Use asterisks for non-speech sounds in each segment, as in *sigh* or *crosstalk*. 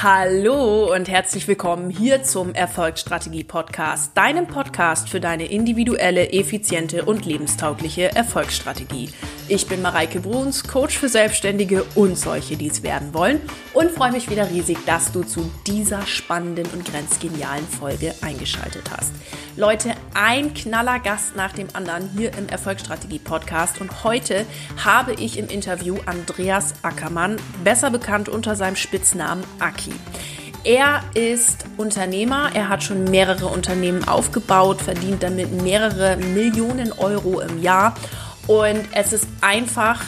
Hallo und herzlich willkommen hier zum Erfolgsstrategie Podcast, deinem Podcast für deine individuelle, effiziente und lebenstaugliche Erfolgsstrategie. Ich bin Mareike Bruns, Coach für Selbstständige und solche, die es werden wollen und freue mich wieder riesig, dass du zu dieser spannenden und grenzgenialen Folge eingeschaltet hast. Leute, ein knaller Gast nach dem anderen hier im Erfolgsstrategie Podcast und heute habe ich im Interview Andreas Ackermann, besser bekannt unter seinem Spitznamen Aki. Er ist Unternehmer, er hat schon mehrere Unternehmen aufgebaut, verdient damit mehrere Millionen Euro im Jahr und es ist einfach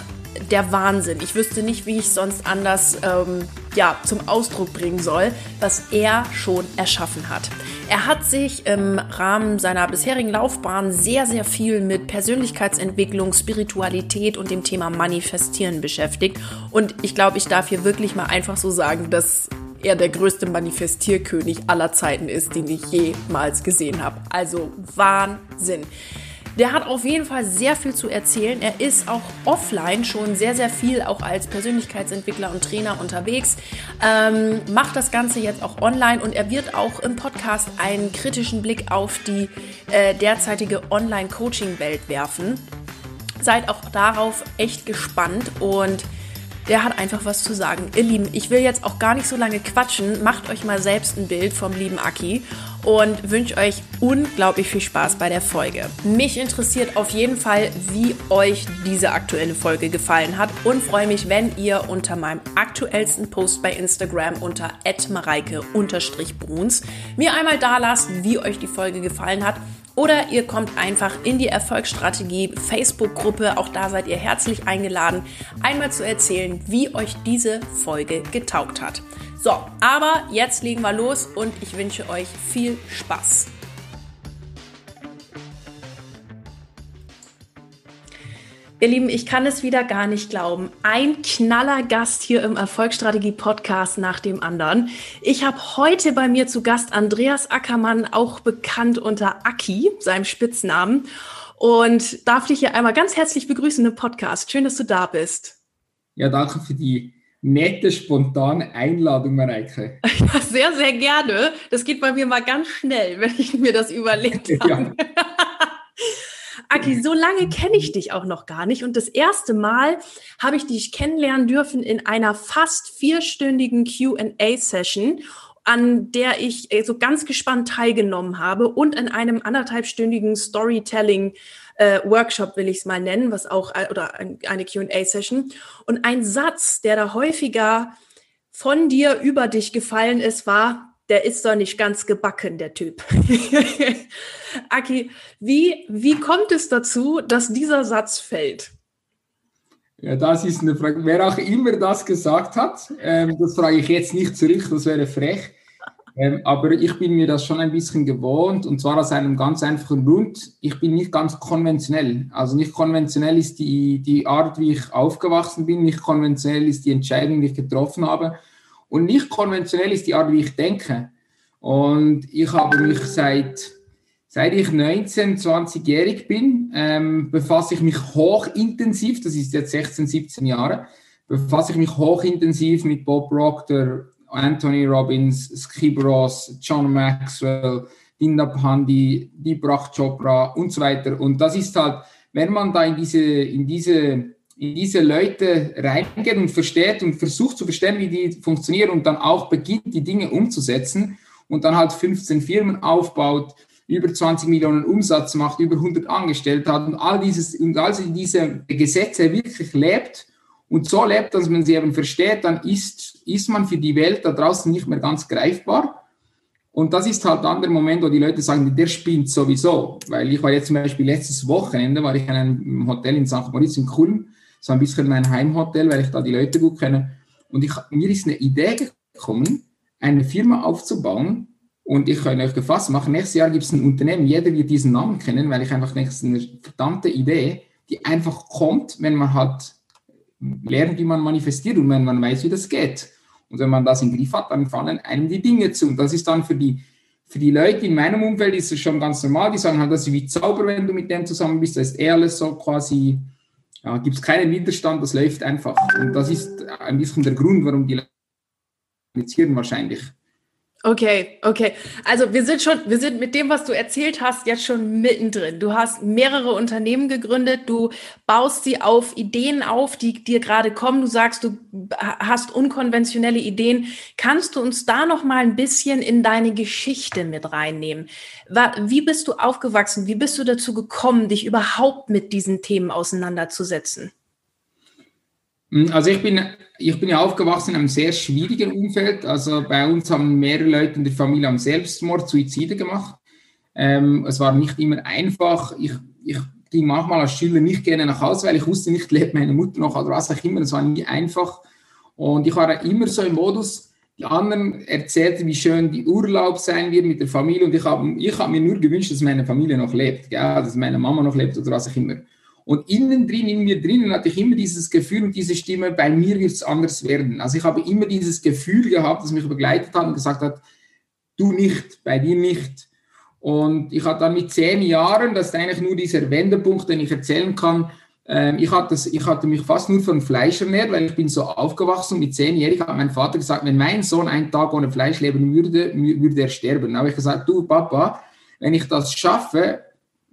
der Wahnsinn. Ich wüsste nicht, wie ich sonst anders ähm, ja, zum Ausdruck bringen soll, was er schon erschaffen hat. Er hat sich im Rahmen seiner bisherigen Laufbahn sehr, sehr viel mit Persönlichkeitsentwicklung, Spiritualität und dem Thema Manifestieren beschäftigt. Und ich glaube, ich darf hier wirklich mal einfach so sagen, dass er der größte Manifestierkönig aller Zeiten ist, den ich jemals gesehen habe. Also Wahnsinn. Der hat auf jeden Fall sehr viel zu erzählen. Er ist auch offline schon sehr, sehr viel auch als Persönlichkeitsentwickler und Trainer unterwegs. Ähm, macht das Ganze jetzt auch online und er wird auch im Podcast einen kritischen Blick auf die äh, derzeitige Online-Coaching-Welt werfen. Seid auch darauf echt gespannt und der hat einfach was zu sagen. Ihr Lieben, ich will jetzt auch gar nicht so lange quatschen. Macht euch mal selbst ein Bild vom lieben Aki und wünsche euch unglaublich viel Spaß bei der Folge. Mich interessiert auf jeden Fall, wie euch diese aktuelle Folge gefallen hat und freue mich, wenn ihr unter meinem aktuellsten Post bei Instagram unter mareike-bruns mir einmal da lasst, wie euch die Folge gefallen hat oder ihr kommt einfach in die Erfolgsstrategie Facebook-Gruppe. Auch da seid ihr herzlich eingeladen, einmal zu erzählen, wie euch diese Folge getaugt hat. So, aber jetzt legen wir los und ich wünsche euch viel Spaß. Ihr Lieben, ich kann es wieder gar nicht glauben. Ein knaller Gast hier im Erfolgsstrategie Podcast nach dem anderen. Ich habe heute bei mir zu Gast Andreas Ackermann, auch bekannt unter Aki, seinem Spitznamen. Und darf dich hier einmal ganz herzlich begrüßen im Podcast. Schön, dass du da bist. Ja, danke für die nette, spontane Einladung, Mareike. *laughs* Ja, sehr, sehr gerne. Das geht bei mir mal ganz schnell, wenn ich mir das überlegt *laughs* habe. Ja. Aki, so lange kenne ich dich auch noch gar nicht. Und das erste Mal habe ich dich kennenlernen dürfen in einer fast vierstündigen QA-Session an der ich äh, so ganz gespannt teilgenommen habe und in einem anderthalbstündigen Storytelling äh, Workshop will ich es mal nennen, was auch äh, oder eine Q&A-Session und ein Satz, der da häufiger von dir über dich gefallen ist, war der ist doch nicht ganz gebacken, der Typ. *laughs* Aki, wie, wie kommt es dazu, dass dieser Satz fällt? Ja, das ist eine Frage. Wer auch immer das gesagt hat, ähm, das frage ich jetzt nicht zurück, das wäre frech. Ähm, aber ich bin mir das schon ein bisschen gewohnt und zwar aus einem ganz einfachen Grund. Ich bin nicht ganz konventionell. Also nicht konventionell ist die, die Art, wie ich aufgewachsen bin, nicht konventionell ist die Entscheidung, die ich getroffen habe. Und nicht konventionell ist die Art, wie ich denke. Und ich habe mich seit, seit ich 19, 20-jährig bin, ähm, befasse ich mich hochintensiv, das ist jetzt 16, 17 Jahre, befasse ich mich hochintensiv mit Bob Proctor, Anthony Robbins, Skip Ross, John Maxwell, Dinda Pandey, Deepak Chopra und so weiter. Und das ist halt, wenn man da in diese, in diese in diese Leute reingeht und versteht und versucht zu verstehen, wie die funktionieren und dann auch beginnt, die Dinge umzusetzen und dann halt 15 Firmen aufbaut, über 20 Millionen Umsatz macht, über 100 Angestellte hat und all dieses und all diese Gesetze wirklich lebt und so lebt, dass man sie eben versteht, dann ist, ist man für die Welt da draußen nicht mehr ganz greifbar. Und das ist halt dann der Moment, wo die Leute sagen, der spinnt sowieso. Weil ich war jetzt zum Beispiel letztes Wochenende, war ich in einem Hotel in St. Moritz in Kulm so ein bisschen mein Heimhotel, weil ich da die Leute gut kenne. Und ich, mir ist eine Idee gekommen, eine Firma aufzubauen. Und ich kann euch gefasst machen, nächstes Jahr gibt es ein Unternehmen, jeder wird diesen Namen kennen, weil ich einfach denke, es ist eine verdammte Idee, die einfach kommt, wenn man halt lernt, wie man manifestiert und wenn man weiß, wie das geht. Und wenn man das im Griff hat, dann fallen einem die Dinge zu. Und das ist dann für die, für die Leute in meinem Umfeld ist es schon ganz normal. Die sagen halt, das ist wie Zauber, wenn du mit dem zusammen bist. Das ist eher alles so quasi ja, gibt es keinen Widerstand, das läuft einfach. Und das ist ein bisschen der Grund, warum die kommunizieren wahrscheinlich. Okay, okay. Also wir sind schon, wir sind mit dem, was du erzählt hast, jetzt schon mittendrin. Du hast mehrere Unternehmen gegründet, du baust sie auf Ideen auf, die dir gerade kommen. Du sagst, du hast unkonventionelle Ideen. Kannst du uns da noch mal ein bisschen in deine Geschichte mit reinnehmen? Wie bist du aufgewachsen? Wie bist du dazu gekommen, dich überhaupt mit diesen Themen auseinanderzusetzen? Hm, also ich bin, ich bin ja aufgewachsen in einem sehr schwierigen Umfeld. Also bei uns haben mehrere Leute in der Familie am Selbstmord, Suizide gemacht. Ähm, es war nicht immer einfach. Ich, ich ging manchmal als Schüler nicht gerne nach Hause, weil ich wusste nicht, lebt meine Mutter noch oder was auch immer. Es war nie einfach. Und ich war immer so im Modus, die anderen erzählten, wie schön die Urlaub sein wird mit der Familie. Und ich habe ich hab mir nur gewünscht, dass meine Familie noch lebt, gell? dass meine Mama noch lebt oder was auch immer. Und innen drin, in mir drinnen hatte ich immer dieses Gefühl und diese Stimme, bei mir wird es anders werden. Also ich habe immer dieses Gefühl gehabt, das mich begleitet hat und gesagt hat, du nicht, bei dir nicht. Und ich hatte dann mit zehn Jahren, das ist eigentlich nur dieser Wendepunkt, den ich erzählen kann, ähm, ich, hatte, ich hatte mich fast nur von Fleisch ernährt, weil ich bin so aufgewachsen. Mit zehnjährig hat mein Vater gesagt, wenn mein Sohn einen Tag ohne Fleisch leben würde, würde er sterben. Dann habe ich gesagt, du Papa, wenn ich das schaffe,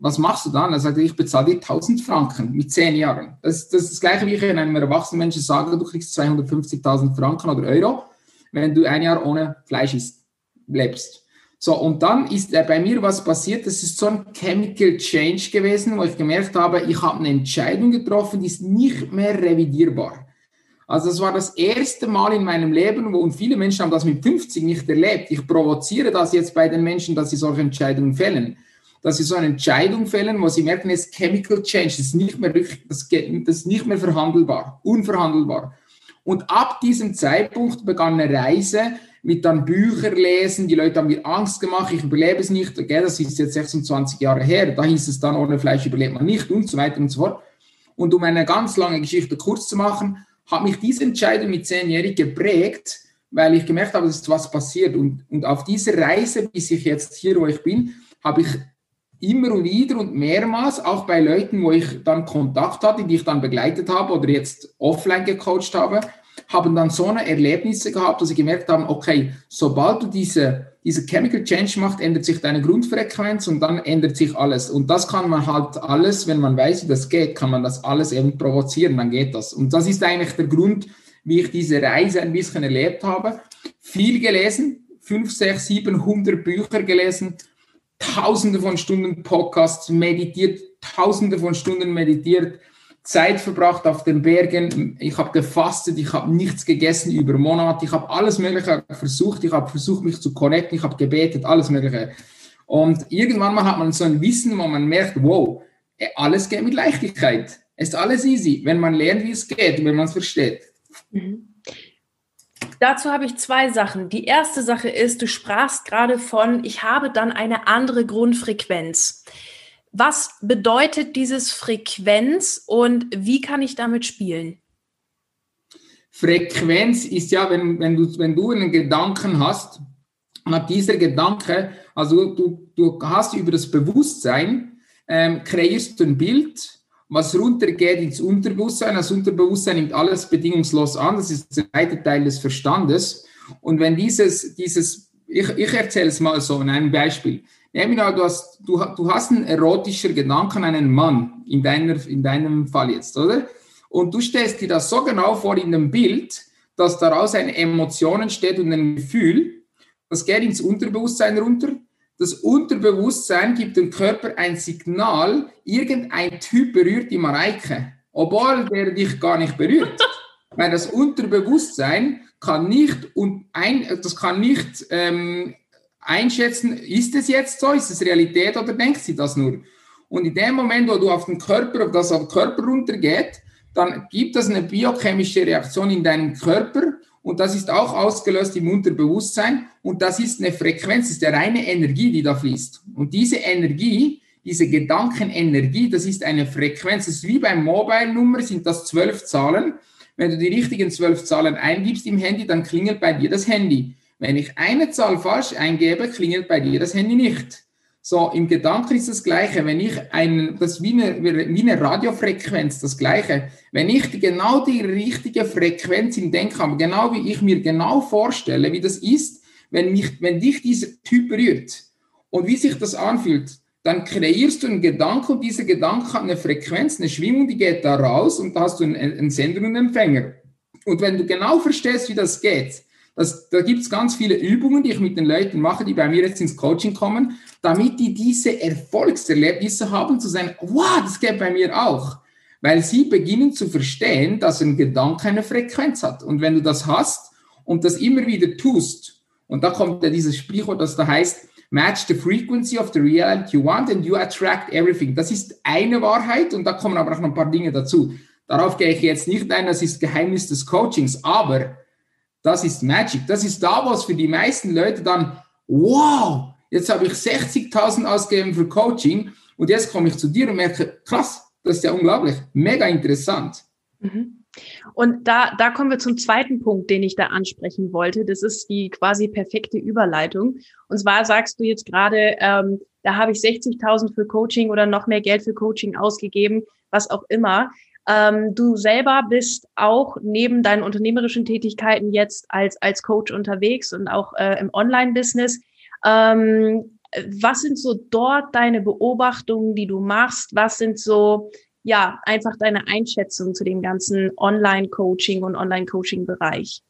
was machst du dann? Er sagt, ich bezahle dir 1000 Franken mit 10 Jahren. Das, das ist das Gleiche, wie ich einem erwachsenen Menschen sage, du kriegst 250.000 Franken oder Euro, wenn du ein Jahr ohne Fleisch isst, lebst. So, und dann ist äh, bei mir was passiert, das ist so ein Chemical Change gewesen, wo ich gemerkt habe, ich habe eine Entscheidung getroffen, die ist nicht mehr revidierbar. Also das war das erste Mal in meinem Leben, wo, und viele Menschen haben das mit 50 nicht erlebt. Ich provoziere das jetzt bei den Menschen, dass sie solche Entscheidungen fällen dass sie so eine Entscheidung fällen, wo sie merken, es ist Chemical Change, das ist nicht mehr, das, ist nicht mehr verhandelbar, unverhandelbar. Und ab diesem Zeitpunkt begann eine Reise mit dann Bücher lesen, die Leute haben mir Angst gemacht, ich überlebe es nicht, okay, das ist jetzt 26 Jahre her, da hieß es dann, ohne Fleisch überlebt man nicht und so weiter und so fort. Und um eine ganz lange Geschichte kurz zu machen, hat mich diese Entscheidung mit zehnjährig geprägt, weil ich gemerkt habe, dass was passiert. Und, und auf dieser Reise, bis ich jetzt hier, wo ich bin, habe ich immer und wieder und mehrmals, auch bei Leuten, wo ich dann Kontakt hatte, die ich dann begleitet habe oder jetzt offline gecoacht habe, haben dann so eine Erlebnisse gehabt, dass sie gemerkt haben, okay, sobald du diese, diese Chemical Change machst, ändert sich deine Grundfrequenz und dann ändert sich alles. Und das kann man halt alles, wenn man weiß, wie das geht, kann man das alles eben provozieren, dann geht das. Und das ist eigentlich der Grund, wie ich diese Reise ein bisschen erlebt habe. Viel gelesen, fünf, sechs, sieben, Bücher gelesen, tausende von Stunden Podcasts meditiert, tausende von Stunden meditiert, Zeit verbracht auf den Bergen. Ich habe gefastet, ich habe nichts gegessen über Monate, ich habe alles Mögliche versucht, ich habe versucht, mich zu connecten, ich habe gebetet, alles Mögliche. Und irgendwann mal hat man so ein Wissen, wo man merkt, wow, alles geht mit Leichtigkeit. Es ist alles easy, wenn man lernt, wie es geht, wenn man es versteht. Mhm. Dazu habe ich zwei Sachen. Die erste Sache ist, du sprachst gerade von, ich habe dann eine andere Grundfrequenz. Was bedeutet dieses Frequenz und wie kann ich damit spielen? Frequenz ist ja, wenn, wenn, du, wenn du einen Gedanken hast, und dieser Gedanke, also du, du hast über das Bewusstsein, ähm, kreierst du ein Bild was runtergeht ins Unterbewusstsein. Das Unterbewusstsein nimmt alles bedingungslos an. Das ist der zweite Teil des Verstandes. Und wenn dieses, dieses, ich, ich erzähle es mal so in einem Beispiel. Nehmen wir du hast, du, du hast einen erotischen Gedanken, einen Mann, in, deiner, in deinem Fall jetzt, oder? Und du stellst dir das so genau vor in dem Bild, dass daraus eine Emotion entsteht und ein Gefühl. Das geht ins Unterbewusstsein runter das Unterbewusstsein gibt dem Körper ein Signal, irgendein Typ berührt die Mareike, obwohl der dich gar nicht berührt. *laughs* Weil das Unterbewusstsein kann nicht, und ein, das kann nicht ähm, einschätzen, ist es jetzt so, ist es Realität oder denkt sie das nur? Und in dem Moment, wo du auf den Körper, auf das auf den Körper runtergeht, dann gibt es eine biochemische Reaktion in deinem Körper und das ist auch ausgelöst im Unterbewusstsein und das ist eine Frequenz, das ist eine reine Energie, die da fließt. Und diese Energie, diese Gedankenenergie, das ist eine Frequenz, das ist wie beim Mobile-Nummer, sind das zwölf Zahlen. Wenn du die richtigen zwölf Zahlen eingibst im Handy, dann klingelt bei dir das Handy. Wenn ich eine Zahl falsch eingebe, klingelt bei dir das Handy nicht. So, im Gedanken ist das Gleiche. Wenn ich einen, das wie eine, wie eine Radiofrequenz, das Gleiche. Wenn ich genau die richtige Frequenz im Denken habe, genau wie ich mir genau vorstelle, wie das ist, wenn mich, wenn dich dieser Typ berührt und wie sich das anfühlt, dann kreierst du einen Gedanken und dieser Gedanke hat eine Frequenz, eine Schwingung, die geht da raus und da hast du einen, einen Sender und einen Empfänger. Und wenn du genau verstehst, wie das geht, das, da gibt es ganz viele Übungen, die ich mit den Leuten mache, die bei mir jetzt ins Coaching kommen, damit die diese Erfolgserlebnisse haben, zu sagen, wow, das geht bei mir auch. Weil sie beginnen zu verstehen, dass ein Gedanke eine Frequenz hat. Und wenn du das hast und das immer wieder tust, und da kommt ja dieses Sprichwort, das da heißt, match the frequency of the reality you want and you attract everything. Das ist eine Wahrheit und da kommen aber auch noch ein paar Dinge dazu. Darauf gehe ich jetzt nicht ein, das ist Geheimnis des Coachings, aber das ist Magic. Das ist da, was für die meisten Leute dann, wow, jetzt habe ich 60.000 ausgegeben für Coaching und jetzt komme ich zu dir und merke, krass, das ist ja unglaublich, mega interessant. Mhm. Und da, da kommen wir zum zweiten Punkt, den ich da ansprechen wollte. Das ist die quasi perfekte Überleitung. Und zwar sagst du jetzt gerade, ähm, da habe ich 60.000 für Coaching oder noch mehr Geld für Coaching ausgegeben, was auch immer. Ähm, du selber bist auch neben deinen unternehmerischen Tätigkeiten jetzt als, als Coach unterwegs und auch äh, im Online-Business. Ähm, was sind so dort deine Beobachtungen, die du machst? Was sind so, ja, einfach deine Einschätzung zu dem ganzen Online-Coaching und Online-Coaching-Bereich?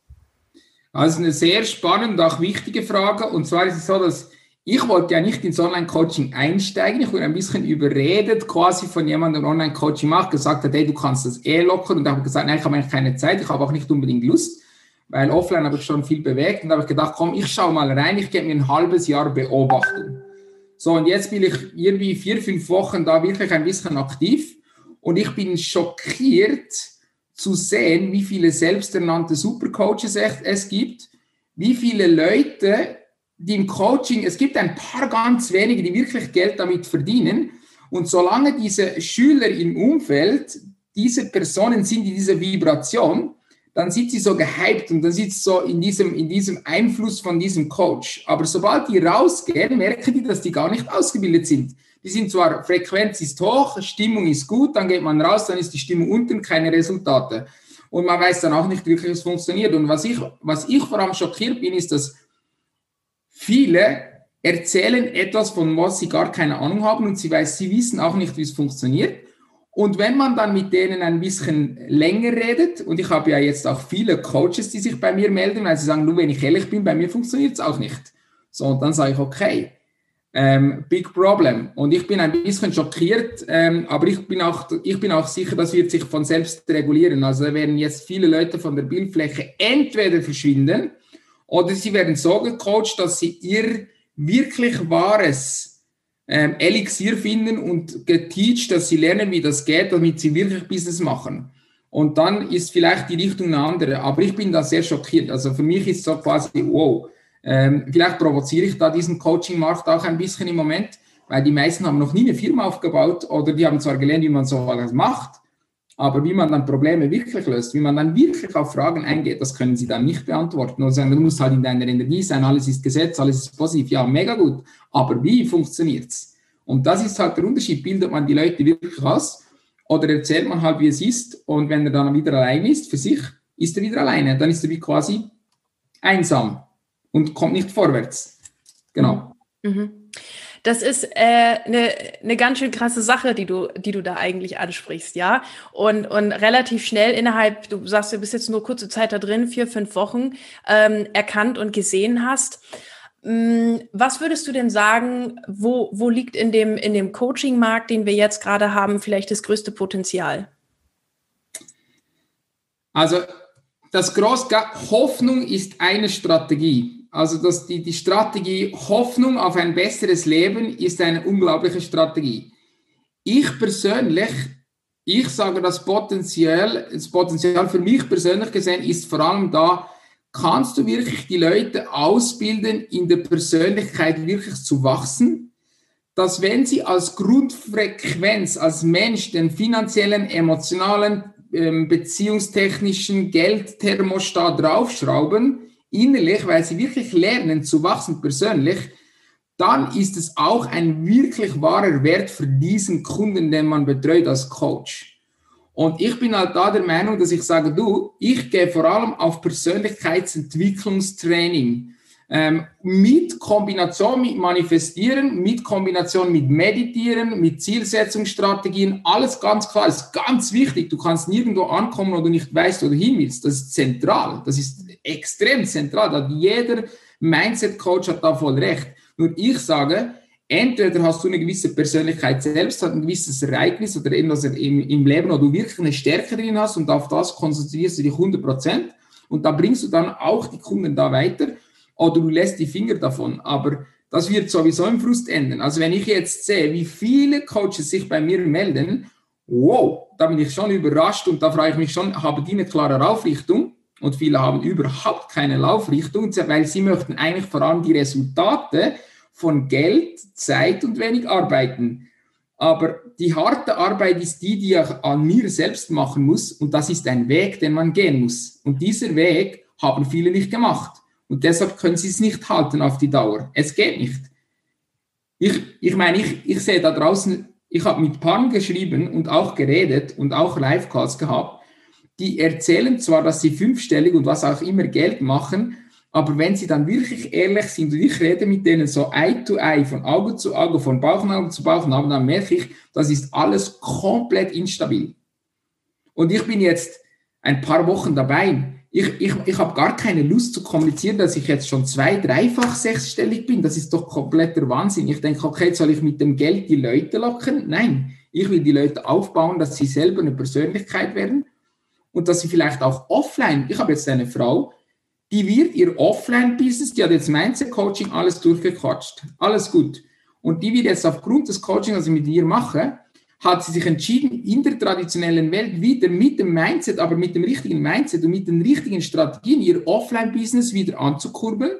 Also eine sehr spannende, auch wichtige Frage. Und zwar ist es so, dass ich wollte ja nicht ins Online-Coaching einsteigen. Ich wurde ein bisschen überredet, quasi von jemandem, der Online-Coaching macht, gesagt hat, hey, du kannst das eh locker. Und habe gesagt, nein, ich habe eigentlich keine Zeit, ich habe auch nicht unbedingt Lust, weil offline habe ich schon viel bewegt. Und da habe ich gedacht, komm, ich schaue mal rein, ich gebe mir ein halbes Jahr beobachten. So, und jetzt bin ich irgendwie vier, fünf Wochen da wirklich ein bisschen aktiv. Und ich bin schockiert zu sehen, wie viele selbsternannte Supercoaches es gibt, wie viele Leute die im Coaching, es gibt ein paar ganz wenige, die wirklich Geld damit verdienen. Und solange diese Schüler im Umfeld, diese Personen sind in dieser Vibration, dann sind sie so gehypt und dann sind sie so in diesem, in diesem Einfluss von diesem Coach. Aber sobald die rausgehen, merken die, dass die gar nicht ausgebildet sind. Die sind zwar, Frequenz ist hoch, Stimmung ist gut, dann geht man raus, dann ist die Stimmung unten, keine Resultate. Und man weiß dann auch nicht wirklich, es funktioniert. Und was ich, was ich vor allem schockiert bin, ist, dass Viele erzählen etwas, von was sie gar keine Ahnung haben und sie, weiß, sie wissen auch nicht, wie es funktioniert. Und wenn man dann mit denen ein bisschen länger redet, und ich habe ja jetzt auch viele Coaches, die sich bei mir melden, weil sie sagen, nur wenn ich ehrlich bin, bei mir funktioniert es auch nicht. So, und dann sage ich, okay, ähm, big problem. Und ich bin ein bisschen schockiert, ähm, aber ich bin, auch, ich bin auch sicher, das wird sich von selbst regulieren. Also da werden jetzt viele Leute von der Bildfläche entweder verschwinden, oder sie werden so gecoacht, dass sie ihr wirklich wahres ähm, Elixier finden und geteacht, dass sie lernen, wie das geht, damit sie wirklich Business machen. Und dann ist vielleicht die Richtung eine andere. Aber ich bin da sehr schockiert. Also für mich ist so quasi, wow, ähm, vielleicht provoziere ich da diesen Coaching-Markt auch ein bisschen im Moment, weil die meisten haben noch nie eine Firma aufgebaut oder die haben zwar gelernt, wie man so was macht, aber wie man dann Probleme wirklich löst, wie man dann wirklich auf Fragen eingeht, das können sie dann nicht beantworten. Oder sagen, du musst halt in deiner Energie sein, alles ist Gesetz, alles ist positiv. Ja, mega gut. Aber wie funktioniert es? Und das ist halt der Unterschied. Bildet man die Leute wirklich aus oder erzählt man halt, wie es ist und wenn er dann wieder allein ist, für sich, ist er wieder alleine. Dann ist er wie quasi einsam und kommt nicht vorwärts. Genau. Mhm. Das ist äh, eine ne ganz schön krasse Sache, die du, die du da eigentlich ansprichst, ja. Und, und relativ schnell innerhalb, du sagst, du bist jetzt nur kurze Zeit da drin, vier, fünf Wochen, ähm, erkannt und gesehen hast. Mm, was würdest du denn sagen, wo, wo liegt in dem, in dem Coaching-Markt, den wir jetzt gerade haben, vielleicht das größte Potenzial? Also das große Hoffnung ist eine Strategie. Also dass die, die Strategie Hoffnung auf ein besseres Leben ist eine unglaubliche Strategie. Ich persönlich, ich sage das Potenzial, das Potenzial für mich persönlich gesehen ist vor allem da, kannst du wirklich die Leute ausbilden, in der Persönlichkeit wirklich zu wachsen, dass wenn sie als Grundfrequenz, als Mensch den finanziellen, emotionalen, ähm, beziehungstechnischen Geldthermostat draufschrauben, innerlich, weil sie wirklich lernen zu wachsen persönlich, dann ist es auch ein wirklich wahrer Wert für diesen Kunden, den man betreut als Coach. Und ich bin halt da der Meinung, dass ich sage, du, ich gehe vor allem auf Persönlichkeitsentwicklungstraining ähm, mit Kombination mit Manifestieren, mit Kombination mit Meditieren, mit Zielsetzungsstrategien, alles ganz klar, ist ganz wichtig. Du kannst nirgendwo ankommen, wo du nicht weißt, wo du hin willst. Das ist zentral. Das ist extrem zentral. Jeder Mindset-Coach hat da voll recht. Nur ich sage, entweder hast du eine gewisse Persönlichkeit selbst, hat ein gewisses Ereignis oder irgendwas im, im Leben, wo du wirklich eine Stärke drin hast und auf das konzentrierst du dich 100 Prozent und da bringst du dann auch die Kunden da weiter oder du lässt die Finger davon. Aber das wird sowieso im Frust enden. Also wenn ich jetzt sehe, wie viele Coaches sich bei mir melden, wow, da bin ich schon überrascht und da frage ich mich schon, haben die eine klare Laufrichtung? Und viele haben überhaupt keine Laufrichtung, weil sie möchten eigentlich vor allem die Resultate von Geld, Zeit und wenig arbeiten. Aber die harte Arbeit ist die, die ich an mir selbst machen muss. Und das ist ein Weg, den man gehen muss. Und dieser Weg haben viele nicht gemacht. Und deshalb können sie es nicht halten auf die Dauer. Es geht nicht. Ich, ich meine, ich, ich sehe da draußen, ich habe mit Paaren geschrieben und auch geredet und auch Live-Calls gehabt, die erzählen zwar, dass sie fünfstellig und was auch immer Geld machen, aber wenn sie dann wirklich ehrlich sind und ich rede mit denen so Eye to Eye, von Auge zu Auge, von Bauchnabel zu Bauchnabel, dann merke ich, das ist alles komplett instabil. Und ich bin jetzt ein paar Wochen dabei ich, ich, ich habe gar keine Lust zu kommunizieren, dass ich jetzt schon zwei, dreifach sechsstellig bin. Das ist doch kompletter Wahnsinn. Ich denke, okay, soll ich mit dem Geld die Leute locken? Nein, ich will die Leute aufbauen, dass sie selber eine Persönlichkeit werden und dass sie vielleicht auch offline, ich habe jetzt eine Frau, die wird ihr Offline-Business, die hat jetzt Mindset-Coaching alles durchgequatscht. Alles gut. Und die wird jetzt aufgrund des Coachings, was ich mit ihr mache, hat sie sich entschieden, in der traditionellen Welt wieder mit dem Mindset, aber mit dem richtigen Mindset und mit den richtigen Strategien ihr Offline-Business wieder anzukurbeln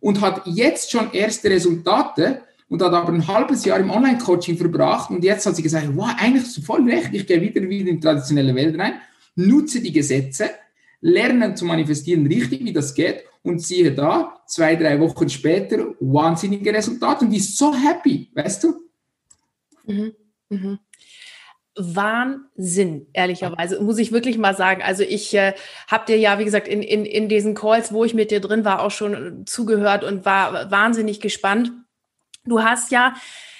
und hat jetzt schon erste Resultate und hat aber ein halbes Jahr im Online-Coaching verbracht und jetzt hat sie gesagt, wow, eigentlich hast du voll recht, ich gehe wieder wieder in die traditionelle Welt rein, nutze die Gesetze, lerne zu manifestieren richtig, wie das geht und siehe da, zwei, drei Wochen später, wahnsinnige Resultate und die ist so happy, weißt du? Mhm. Mhm. Wahnsinn, ehrlicherweise, muss ich wirklich mal sagen. Also ich äh, habe dir ja, wie gesagt, in, in, in diesen Calls, wo ich mit dir drin war, auch schon äh, zugehört und war wahnsinnig gespannt. Du hast ja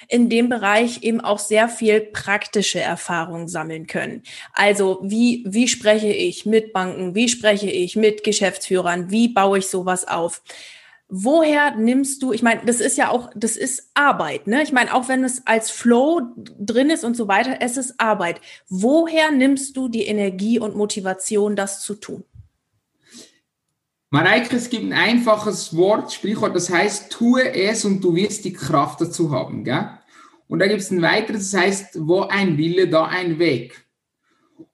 in dem Bereich eben auch sehr viel praktische Erfahrung sammeln können. Also wie, wie spreche ich mit Banken, wie spreche ich mit Geschäftsführern, wie baue ich sowas auf? woher nimmst du, ich meine, das ist ja auch, das ist Arbeit, ne? Ich meine, auch wenn es als Flow drin ist und so weiter, es ist Arbeit. Woher nimmst du die Energie und Motivation, das zu tun? Mareike, es gibt ein einfaches Wort, Sprichwort, das heißt, tue es und du wirst die Kraft dazu haben, gell? Und da gibt es ein weiteres, das heißt, wo ein Wille, da ein Weg.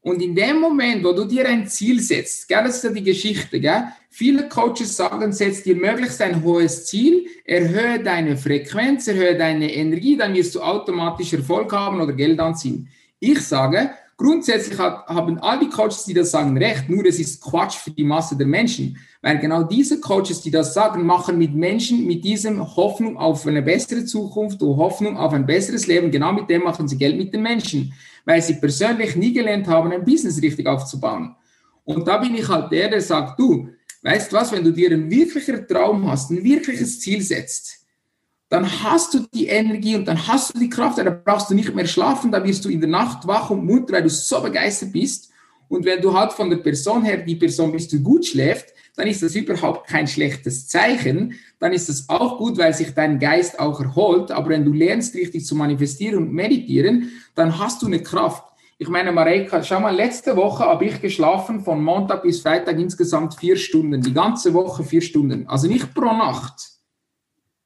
Und in dem Moment, wo du dir ein Ziel setzt, gell, das ist ja die Geschichte, gell? viele Coaches sagen, setz dir möglichst ein hohes Ziel, erhöhe deine Frequenz, erhöhe deine Energie, dann wirst du automatisch Erfolg haben oder Geld anziehen. Ich sage, grundsätzlich hat, haben all die Coaches, die das sagen, recht, nur es ist Quatsch für die Masse der Menschen. Weil genau diese Coaches, die das sagen, machen mit Menschen mit diesem Hoffnung auf eine bessere Zukunft und Hoffnung auf ein besseres Leben. Genau mit dem machen sie Geld mit den Menschen weil sie persönlich nie gelernt haben, ein Business richtig aufzubauen. Und da bin ich halt der, der sagt, du, weißt was, wenn du dir ein wirklicher Traum hast, ein wirkliches Ziel setzt, dann hast du die Energie und dann hast du die Kraft, dann brauchst du nicht mehr schlafen, da wirst du in der Nacht wach und munter, weil du so begeistert bist. Und wenn du halt von der Person her die Person bist, die gut schläft, dann ist das überhaupt kein schlechtes Zeichen. Dann ist das auch gut, weil sich dein Geist auch erholt. Aber wenn du lernst, richtig zu manifestieren und meditieren, dann hast du eine Kraft. Ich meine, Mareka, schau mal, letzte Woche habe ich geschlafen von Montag bis Freitag insgesamt vier Stunden. Die ganze Woche vier Stunden. Also nicht pro Nacht.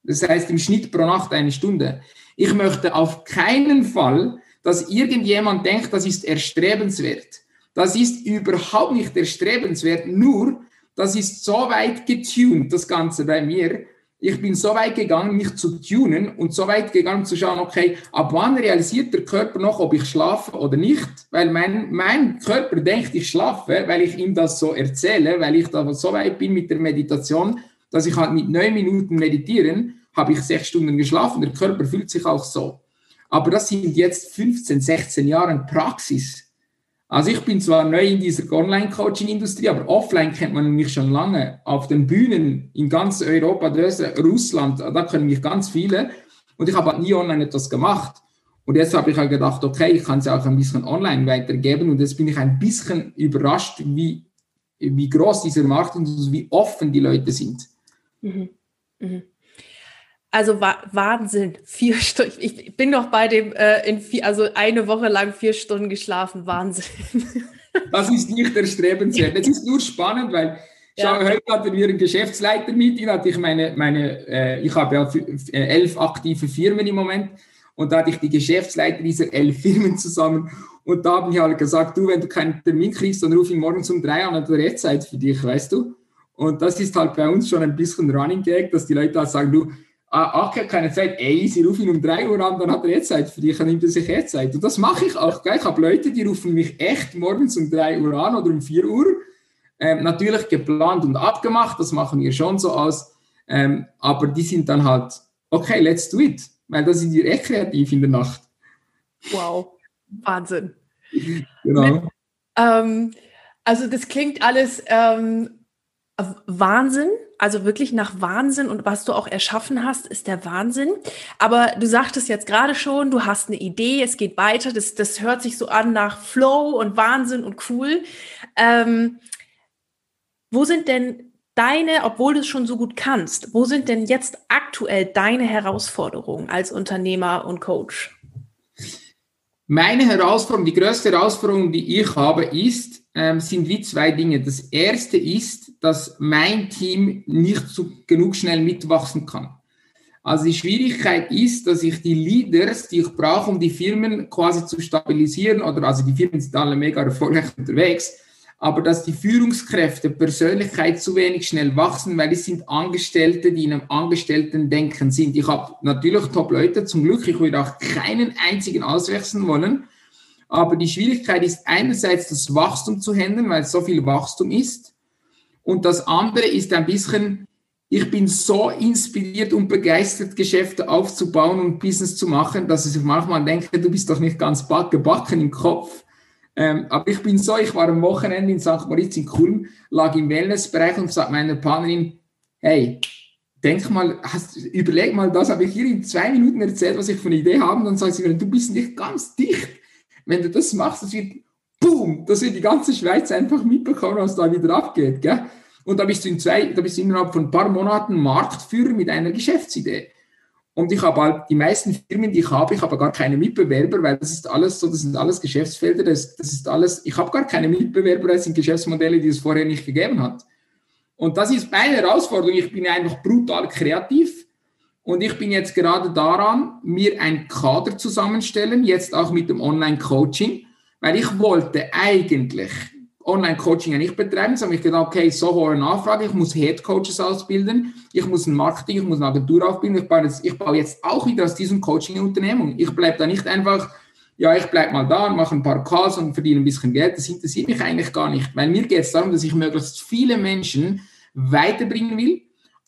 Das heißt im Schnitt pro Nacht eine Stunde. Ich möchte auf keinen Fall, dass irgendjemand denkt, das ist erstrebenswert. Das ist überhaupt nicht erstrebenswert, nur das ist so weit getuned, das Ganze bei mir. Ich bin so weit gegangen, mich zu tunen und so weit gegangen zu schauen, okay, ab wann realisiert der Körper noch, ob ich schlafe oder nicht? Weil mein, mein Körper denkt, ich schlafe, weil ich ihm das so erzähle, weil ich da so weit bin mit der Meditation, dass ich halt mit neun Minuten meditieren habe ich sechs Stunden geschlafen. Der Körper fühlt sich auch so. Aber das sind jetzt 15, 16 Jahre Praxis. Also ich bin zwar neu in dieser Online-Coaching-Industrie, aber offline kennt man mich schon lange. Auf den Bühnen in ganz Europa, Russland, da können mich ganz viele. Und ich habe halt nie online etwas gemacht. Und jetzt habe ich halt gedacht, okay, ich kann es auch ein bisschen online weitergeben. Und jetzt bin ich ein bisschen überrascht, wie, wie groß dieser Markt ist und wie offen die Leute sind. Mhm. Mhm. Also wa Wahnsinn, vier Stunden. Ich bin noch bei dem, äh, in vier, also eine Woche lang vier Stunden geschlafen, Wahnsinn. *laughs* Das ist nicht erstrebenswert. Es ist nur spannend, weil ja. Schau, heute hatten wir einen Geschäftsleiter mit, den hatte ich meine, meine äh, ich habe ja äh, elf aktive Firmen im Moment und da hatte ich die Geschäftsleiter dieser elf Firmen zusammen und da haben ich halt gesagt, du, wenn du keinen Termin kriegst, dann ruf ich morgens um drei an, dann hat Zeit für dich, weißt du? Und das ist halt bei uns schon ein bisschen Running Gag, dass die Leute halt sagen, du, ach, ich habe keine Zeit, ey, sie rufen ihn um drei Uhr an, dann hat er jetzt Zeit für dich, dann nimmt er sich jetzt Zeit. Und das mache ich auch, gell? Ich habe Leute, die rufen mich echt morgens um drei Uhr an oder um vier Uhr. Ähm, natürlich geplant und abgemacht, das machen wir schon so aus. Ähm, aber die sind dann halt, okay, let's do it. Weil da sind wir echt kreativ in der Nacht. Wow, Wahnsinn. *laughs* Genau. ähm, also das klingt alles ähm, Wahnsinn, also wirklich nach Wahnsinn und was du auch erschaffen hast, ist der Wahnsinn. Aber du sagtest jetzt gerade schon, du hast eine Idee, es geht weiter, das, das hört sich so an nach Flow und Wahnsinn und cool. Ähm, wo sind denn deine, obwohl du es schon so gut kannst, wo sind denn jetzt aktuell deine Herausforderungen als Unternehmer und Coach? Meine Herausforderung, die größte Herausforderung, die ich habe, ist, ähm, sind wie zwei Dinge. Das erste ist, dass mein Team nicht so genug schnell mitwachsen kann. Also die Schwierigkeit ist, dass ich die Leaders, die ich brauche, um die Firmen quasi zu stabilisieren, oder also die Firmen sind alle mega erfolgreich unterwegs, aber dass die Führungskräfte Persönlichkeit zu wenig schnell wachsen, weil es sind Angestellte, die in einem Angestellten-Denken sind. Ich habe natürlich Top-Leute, zum Glück, ich würde auch keinen einzigen auswechseln wollen, aber die Schwierigkeit ist einerseits das Wachstum zu handeln, weil so viel Wachstum ist. Und das andere ist ein bisschen, ich bin so inspiriert und begeistert, Geschäfte aufzubauen und Business zu machen, dass ich manchmal denke, du bist doch nicht ganz gebacken im Kopf. Ähm, aber ich bin so, ich war am Wochenende in St. Moritz in Kulm, lag im Wellnessbereich und sagte meiner Partnerin, hey, denk mal, hast, überleg mal, das habe ich hier in zwei Minuten erzählt, was ich für eine Idee habe. Und dann sagt sie mir, du bist nicht ganz dicht. Wenn du das machst, das wird, boom, das wird die ganze Schweiz einfach mitbekommen, was da wieder abgeht. Gell? Und da bist du in zwei, da bist du innerhalb von ein paar Monaten Marktführer mit einer Geschäftsidee. Und ich habe halt die meisten Firmen, die ich habe, ich habe gar keine Mitbewerber, weil das ist alles so, das sind alles Geschäftsfelder, das, das ist alles, ich habe gar keine Mitbewerber, das sind Geschäftsmodelle, die es vorher nicht gegeben hat. Und das ist meine Herausforderung. Ich bin einfach brutal kreativ und ich bin jetzt gerade daran, mir ein Kader zusammenstellen, jetzt auch mit dem Online-Coaching, weil ich wollte eigentlich Online-Coaching nicht betreiben, sondern ich gedacht, okay, so hohe Nachfrage, ich muss Head-Coaches ausbilden, ich muss ein Marketing, ich muss eine Agentur aufbilden, ich baue jetzt, ich baue jetzt auch wieder aus diesem Coaching eine Unternehmung. Ich bleibe da nicht einfach, ja, ich bleibe mal da und mache ein paar Calls und verdiene ein bisschen Geld, das interessiert mich eigentlich gar nicht, weil mir geht es darum, dass ich möglichst viele Menschen weiterbringen will,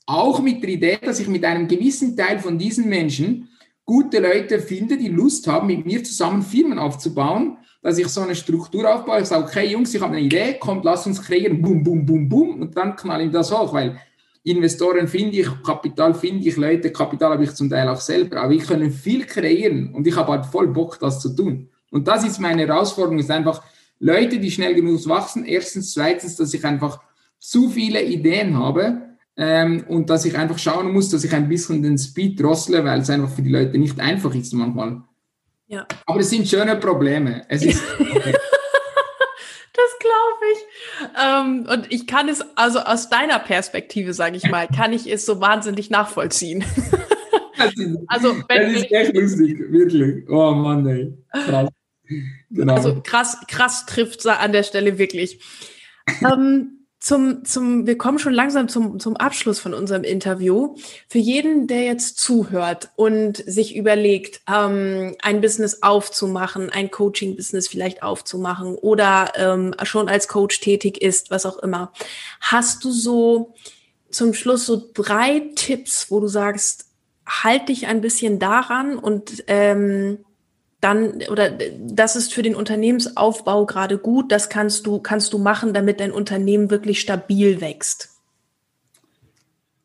auch mit der Idee, dass ich mit einem gewissen Teil von diesen Menschen gute Leute finde, die Lust haben, mit mir zusammen Firmen aufzubauen, dass ich so eine Struktur aufbaue. Ich sage, okay, Jungs, ich habe eine Idee, kommt, lass uns kreieren, boom, boom, boom, boom, und dann knall ich das hoch, weil Investoren finde ich, Kapital finde ich, Leute, Kapital habe ich zum Teil auch selber, aber ich kann viel kreieren und ich habe halt voll Bock, das zu tun. Und das ist meine Herausforderung, ist einfach Leute, die schnell genug wachsen. Erstens, zweitens, dass ich einfach zu viele Ideen habe ähm, und dass ich einfach schauen muss, dass ich ein bisschen den Speed drossle, weil es einfach für die Leute nicht einfach ist manchmal. Ja. Aber es sind schöne Probleme. Es ist *laughs* das glaube ich. Ähm, und ich kann es, also aus deiner Perspektive, sage ich mal, kann ich es so wahnsinnig nachvollziehen. *laughs* also, wenn das ist echt lustig, wirklich. Oh Mann, ey. Krass. Genau. Also krass, krass trifft an der Stelle wirklich. ähm, zum, zum, wir kommen schon langsam zum, zum Abschluss von unserem Interview. Für jeden, der jetzt zuhört und sich überlegt, ähm, ein Business aufzumachen, ein Coaching-Business vielleicht aufzumachen oder ähm, schon als Coach tätig ist, was auch immer, hast du so zum Schluss so drei Tipps, wo du sagst, halt dich ein bisschen daran und ähm, dann oder das ist für den Unternehmensaufbau gerade gut, das kannst du kannst du machen, damit dein Unternehmen wirklich stabil wächst.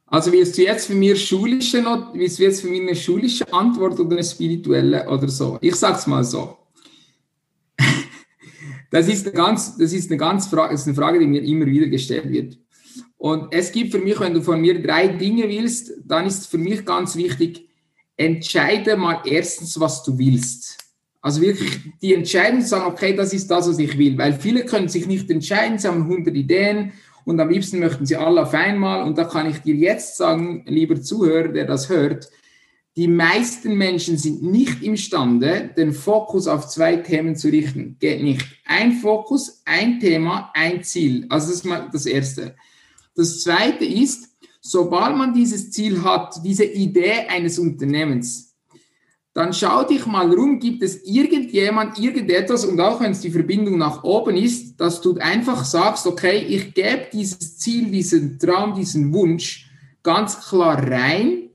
Also willst du jetzt für mich schulische willst du jetzt für mich eine schulische Antwort oder eine spirituelle oder so? Ich sag's mal so. *laughs* Das ist eine ganz, das ist eine ganz Frage, ist eine Frage, die mir immer wieder gestellt wird. Und es gibt für mich, wenn du von mir drei Dinge willst, dann ist für mich ganz wichtig, entscheide mal erstens, was du willst. Also wirklich die Entscheidung zu sagen, okay, das ist das, was ich will. Weil viele können sich nicht entscheiden, sie haben 100 Ideen und am liebsten möchten sie alle auf einmal. Und da kann ich dir jetzt sagen, lieber Zuhörer, der das hört, die meisten Menschen sind nicht imstande, den Fokus auf zwei Themen zu richten. Geht nicht. Ein Fokus, ein Thema, ein Ziel. Also das ist mal das Erste. Das Zweite ist, sobald man dieses Ziel hat, diese Idee eines Unternehmens, dann schau dich mal rum, gibt es irgendjemand, irgendetwas und auch wenn es die Verbindung nach oben ist, dass du einfach sagst, okay, ich gebe dieses Ziel, diesen Traum, diesen Wunsch ganz klar rein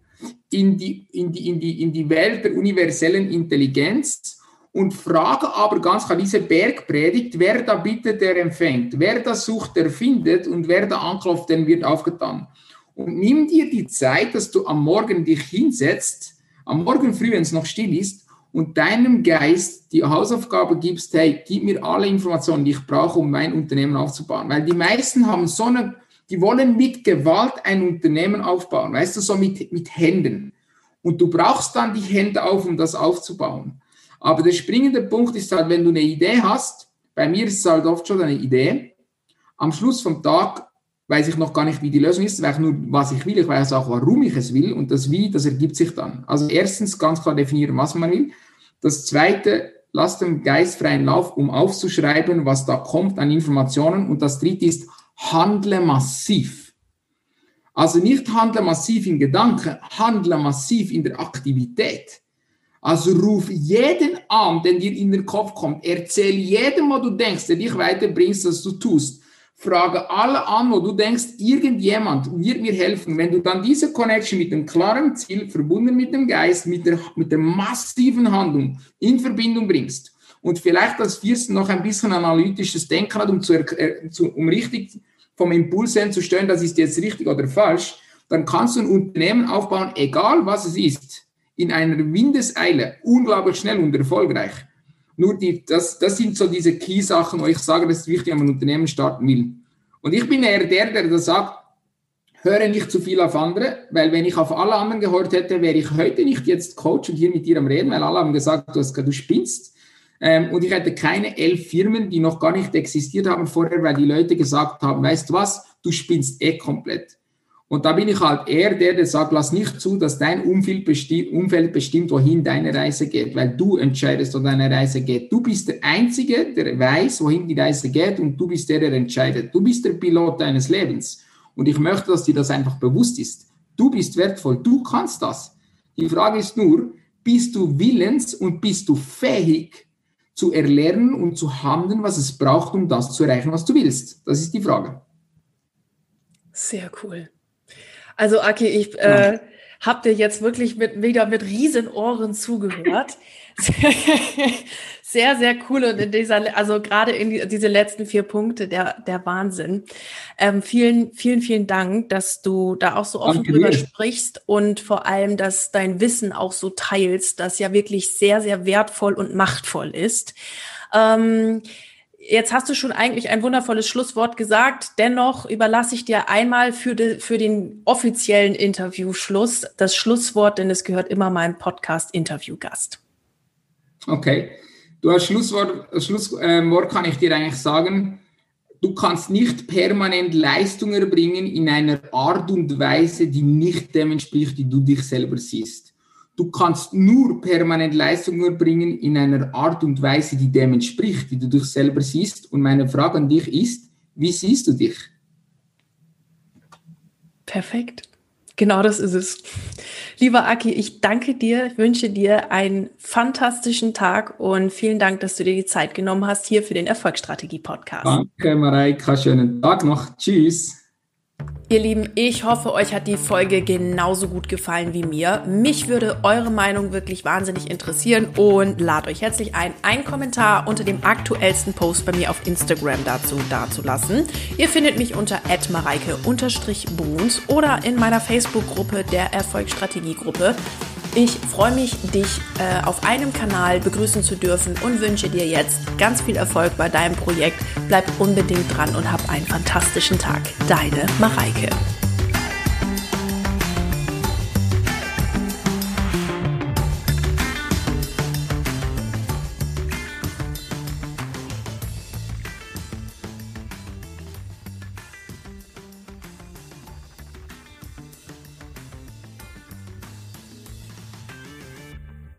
in die, in die, in die, in die Welt der universellen Intelligenz und frage aber ganz klar diese Bergpredigt, wer da bitte der empfängt, wer da sucht, der findet und wer da anklopft, den wird aufgetan. Und nimm dir die Zeit, dass du am Morgen dich hinsetzt, am Morgen früh, wenn es noch still ist, und deinem Geist die Hausaufgabe gibst, hey, gib mir alle Informationen, die ich brauche, um mein Unternehmen aufzubauen. Weil die meisten haben so eine, die wollen mit Gewalt ein Unternehmen aufbauen, weißt du, so mit, mit Händen. Und du brauchst dann die Hände auf, um das aufzubauen. Aber der springende Punkt ist halt, wenn du eine Idee hast, bei mir ist es halt oft schon eine Idee, am Schluss vom Tag weiß ich noch gar nicht, wie die Lösung ist, weiß nur, was ich will, ich weiß auch, warum ich es will und das Wie, das ergibt sich dann. Also erstens ganz klar definieren, was man will. Das zweite, lass dem Geist freien Lauf, um aufzuschreiben, was da kommt an Informationen. Und das dritte ist, handle massiv. Also nicht handle massiv in Gedanken, handle massiv in der Aktivität. Also ruf jeden an, der dir in den Kopf kommt. Erzähl jedem, was du denkst, der dich weiterbringst, was du tust. Frage alle an, wo du denkst, irgendjemand wird mir helfen. Wenn du dann diese Connection mit dem klaren Ziel, verbunden mit dem Geist, mit der, mit der massiven Handlung in Verbindung bringst und vielleicht als viertes noch ein bisschen analytisches Denken hat, um, zu, äh, um richtig vom Impuls her zu stellen, das ist jetzt richtig oder falsch, dann kannst du ein Unternehmen aufbauen, egal was es ist, in einer Windeseile, unglaublich schnell und erfolgreich. Nur die, das, das sind so diese Key-Sachen, wo ich sage, das ist wichtig, wenn man ein Unternehmen starten will. Und ich bin eher der, der da sagt, höre nicht zu viel auf andere, weil wenn ich auf alle anderen gehört hätte, wäre ich heute nicht jetzt Coach und hier mit dir am Reden, weil alle haben gesagt, du, hast, du spinnst. Ähm, und ich hätte keine elf Firmen, die noch gar nicht existiert haben vorher, weil die Leute gesagt haben, weißt du was, du spinnst eh komplett. Und da bin ich halt eher der, der sagt, lass nicht zu, dass dein Umfeld bestimmt, Umfeld bestimmt, wohin deine Reise geht, weil du entscheidest, wo deine Reise geht. Du bist der Einzige, der weiß, wohin die Reise geht und du bist der, der entscheidet. Du bist der Pilot deines Lebens. Und ich möchte, dass dir das einfach bewusst ist. Du bist wertvoll, du kannst das. Die Frage ist nur, bist du willens und bist du fähig zu erlernen und zu handeln, was es braucht, um das zu erreichen, was du willst? Das ist die Frage. Sehr cool. Also, Aki, ich äh, habe dir jetzt wirklich mit, wieder mit Riesenohren zugehört. *laughs* sehr, sehr cool und in dieser, also gerade in die, diese letzten vier Punkte, der, der Wahnsinn. Ähm, vielen, vielen, vielen Dank, dass du da auch so offen Danke drüber dir. sprichst und vor allem, dass dein Wissen auch so teilst, das ja wirklich sehr, sehr wertvoll und machtvoll ist. Ähm, Jetzt hast du schon eigentlich ein wundervolles Schlusswort gesagt. Dennoch überlasse ich dir einmal für, de, für den offiziellen Interviewschluss das Schlusswort, denn es gehört immer meinem Podcast-Interviewgast. Okay. Du als Schlusswort, Schlusswort äh, kann ich dir eigentlich sagen, du kannst nicht permanent Leistung erbringen in einer Art und Weise, die nicht dem entspricht, die du dich selber siehst. Du kannst nur permanent Leistung erbringen in einer Art und Weise, die dem entspricht, die du dich selber siehst. Und meine Frage an dich ist, wie siehst du dich? Perfekt. Genau das ist es. Lieber Aki, ich danke dir, wünsche dir einen fantastischen Tag und vielen Dank, dass du dir die Zeit genommen hast hier für den Erfolgsstrategie-Podcast. Danke, Mareika. Schönen Tag noch. Tschüss. Ihr Lieben, ich hoffe, euch hat die Folge genauso gut gefallen wie mir. Mich würde eure Meinung wirklich wahnsinnig interessieren und lade euch herzlich ein, einen Kommentar unter dem aktuellsten Post bei mir auf Instagram dazu dazulassen. Ihr findet mich unter mareike-bruns oder in meiner Facebook-Gruppe der Erfolgsstrategie-Gruppe. Ich freue mich, dich äh, auf einem Kanal begrüßen zu dürfen und wünsche dir jetzt ganz viel Erfolg bei deinem Projekt. Bleib unbedingt dran und hab einen fantastischen Tag. Deine Mareike.